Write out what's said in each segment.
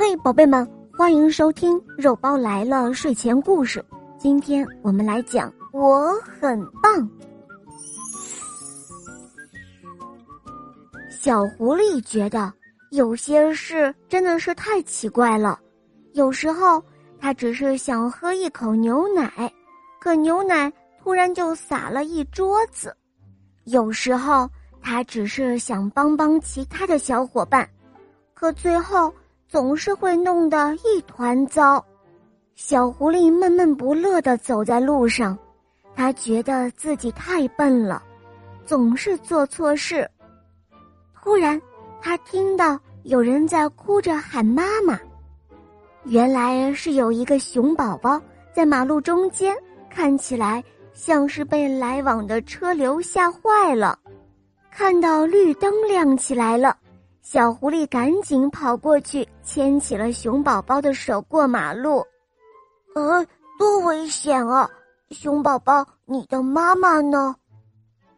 嘿，宝贝们，欢迎收听《肉包来了》睡前故事。今天我们来讲《我很棒》。小狐狸觉得有些事真的是太奇怪了。有时候，他只是想喝一口牛奶，可牛奶突然就洒了一桌子；有时候，他只是想帮帮其他的小伙伴，可最后。总是会弄得一团糟，小狐狸闷闷不乐的走在路上，他觉得自己太笨了，总是做错事。突然，他听到有人在哭着喊妈妈，原来是有一个熊宝宝在马路中间，看起来像是被来往的车流吓坏了，看到绿灯亮起来了。小狐狸赶紧跑过去，牵起了熊宝宝的手过马路。呃，多危险啊！熊宝宝，你的妈妈呢？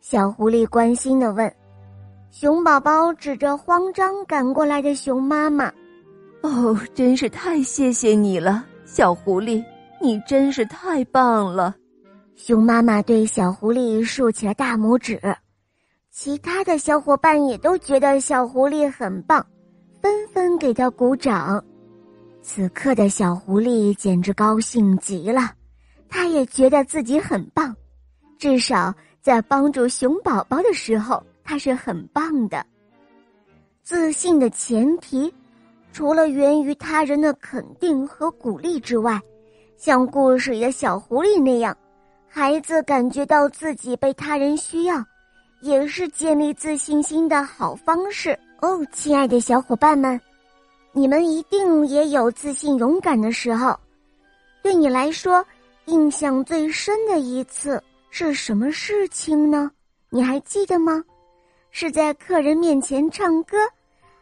小狐狸关心的问。熊宝宝指着慌张赶过来的熊妈妈：“哦，真是太谢谢你了，小狐狸，你真是太棒了。”熊妈妈对小狐狸竖起了大拇指。其他的小伙伴也都觉得小狐狸很棒，纷纷给他鼓掌。此刻的小狐狸简直高兴极了，他也觉得自己很棒，至少在帮助熊宝宝的时候，他是很棒的。自信的前提，除了源于他人的肯定和鼓励之外，像故事里的小狐狸那样，孩子感觉到自己被他人需要。也是建立自信心的好方式哦，亲爱的小伙伴们，你们一定也有自信勇敢的时候。对你来说，印象最深的一次是什么事情呢？你还记得吗？是在客人面前唱歌，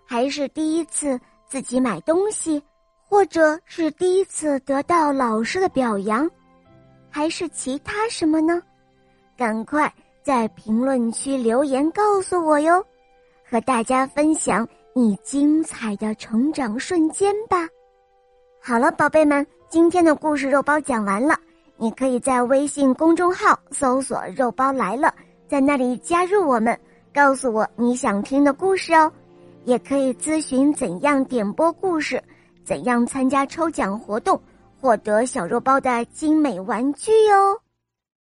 还是第一次自己买东西，或者是第一次得到老师的表扬，还是其他什么呢？赶快！在评论区留言告诉我哟，和大家分享你精彩的成长瞬间吧。好了，宝贝们，今天的故事肉包讲完了，你可以在微信公众号搜索“肉包来了”，在那里加入我们，告诉我你想听的故事哦。也可以咨询怎样点播故事，怎样参加抽奖活动，获得小肉包的精美玩具哟。